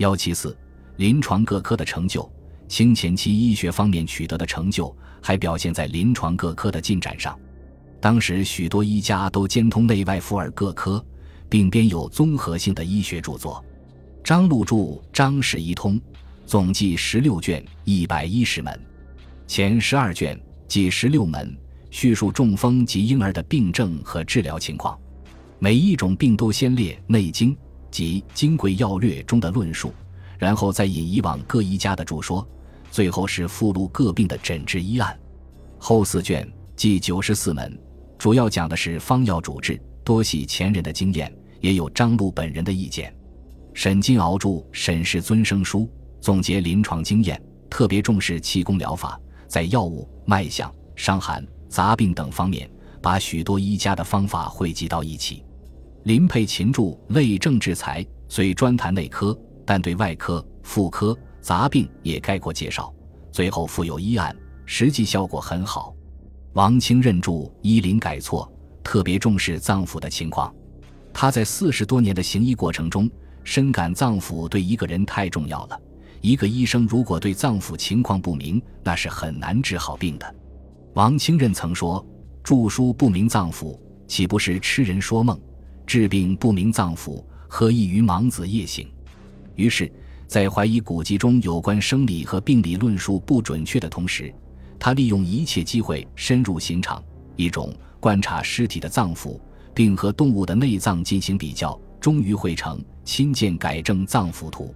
幺七四，临床各科的成就，清前期医学方面取得的成就，还表现在临床各科的进展上。当时许多医家都兼通内外妇儿各科，并编有综合性的医学著作。张禄著《张氏医通》，总计十六卷，一百一十门，前十二卷计十六门，叙述中风及婴儿的病症和治疗情况。每一种病都先列《内经》及《金匮要略》中的论述，然后再引以往各医家的著说，最后是附录各病的诊治医案。后四卷即九十四门，主要讲的是方药主治，多系前人的经验，也有张璐本人的意见。沈金鳌著《沈氏尊生书》，总结临床经验，特别重视气功疗法，在药物、脉象、伤寒、杂病等方面，把许多医家的方法汇集到一起。林佩琴著《类政治才》，虽专谈内科，但对外科、妇科、杂病也概括介绍，最后附有医案，实际效果很好。王清任著《医林改错》，特别重视脏腑的情况。他在四十多年的行医过程中，深感脏腑对一个人太重要了。一个医生如果对脏腑情况不明，那是很难治好病的。王清任曾说：“著书不明脏腑，岂不是痴人说梦？”治病不明脏腑，何异于盲子夜行？于是，在怀疑古籍中有关生理和病理论述不准确的同时，他利用一切机会深入刑场，一种观察尸体的脏腑，并和动物的内脏进行比较，终于绘成《亲见改正脏腑图》。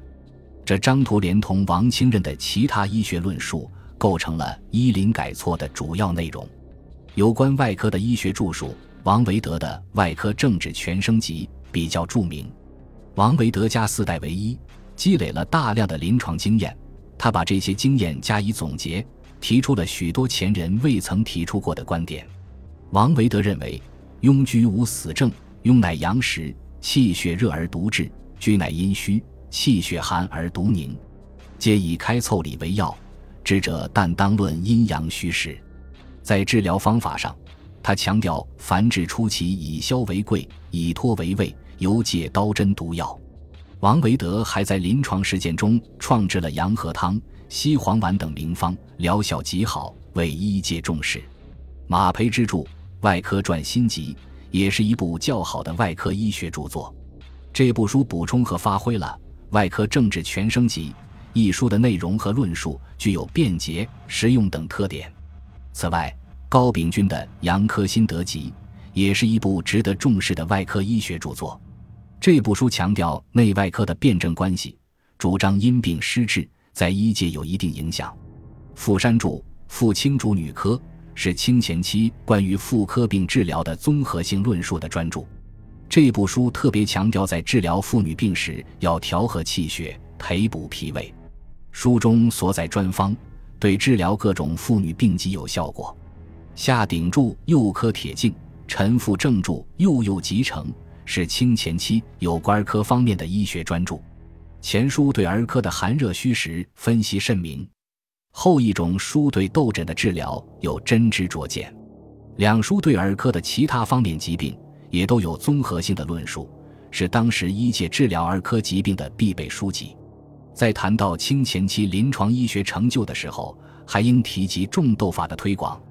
这张图连同王清任的其他医学论述，构成了《医林改错》的主要内容。有关外科的医学著述。王维德的《外科政治全生集》比较著名。王维德家四代为医，积累了大量的临床经验。他把这些经验加以总结，提出了许多前人未曾提出过的观点。王维德认为，痈居无死症，痈乃阳实，气血热而独滞；居乃阴虚，气血寒而独凝。皆以开凑理为要，知者但当论阴阳虚实。在治疗方法上。他强调，凡治初期以消为贵，以托为畏，尤戒刀针毒药。王维德还在临床实践中创制了阳和汤、西黄丸等名方，疗效极好，为医界重视。马培之著《外科传心集》也是一部较好的外科医学著作。这部书补充和发挥了《外科政治全生集》一书的内容和论述，具有便捷、实用等特点。此外，高秉钧的《杨科心得集》也是一部值得重视的外科医学著作。这部书强调内外科的辩证关系，主张因病施治，在医界有一定影响。傅山著《傅青主女科》是清前期关于妇科病治疗的综合性论述的专著。这部书特别强调在治疗妇女病时要调和气血，培补脾胃。书中所载专方对治疗各种妇女病疾有效果。夏鼎柱《幼科铁镜》，陈复正著《幼幼集成》，是清前期有关儿科方面的医学专著。前书对儿科的寒热虚实分析甚明，后一种书对痘疹的治疗有真知灼见。两书对儿科的其他方面疾病也都有综合性的论述，是当时医界治疗儿科疾病的必备书籍。在谈到清前期临床医学成就的时候，还应提及种痘法的推广。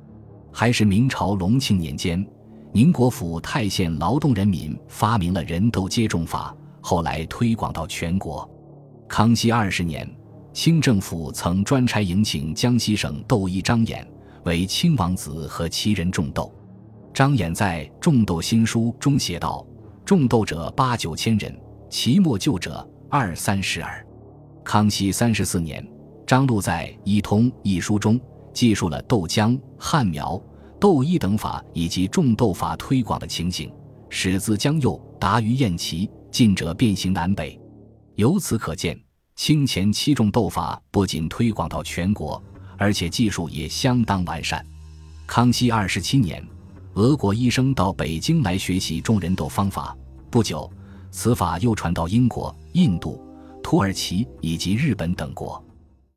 还是明朝隆庆年间，宁国府太县劳动人民发明了人痘接种法，后来推广到全国。康熙二十年，清政府曾专差迎请江西省窦医张衍为亲王子和其人种痘。张衍在《种痘新书》中写道：“种痘者八九千人，其莫救者二三十耳。”康熙三十四年，张禄在《医通》一书中。记述了豆浆、旱苗、豆医等法以及种豆法推广的情形，始自江右，达于燕齐，近者遍行南北。由此可见，清前期种豆法不仅推广到全国，而且技术也相当完善。康熙二十七年，俄国医生到北京来学习种人豆方法，不久，此法又传到英国、印度、土耳其以及日本等国。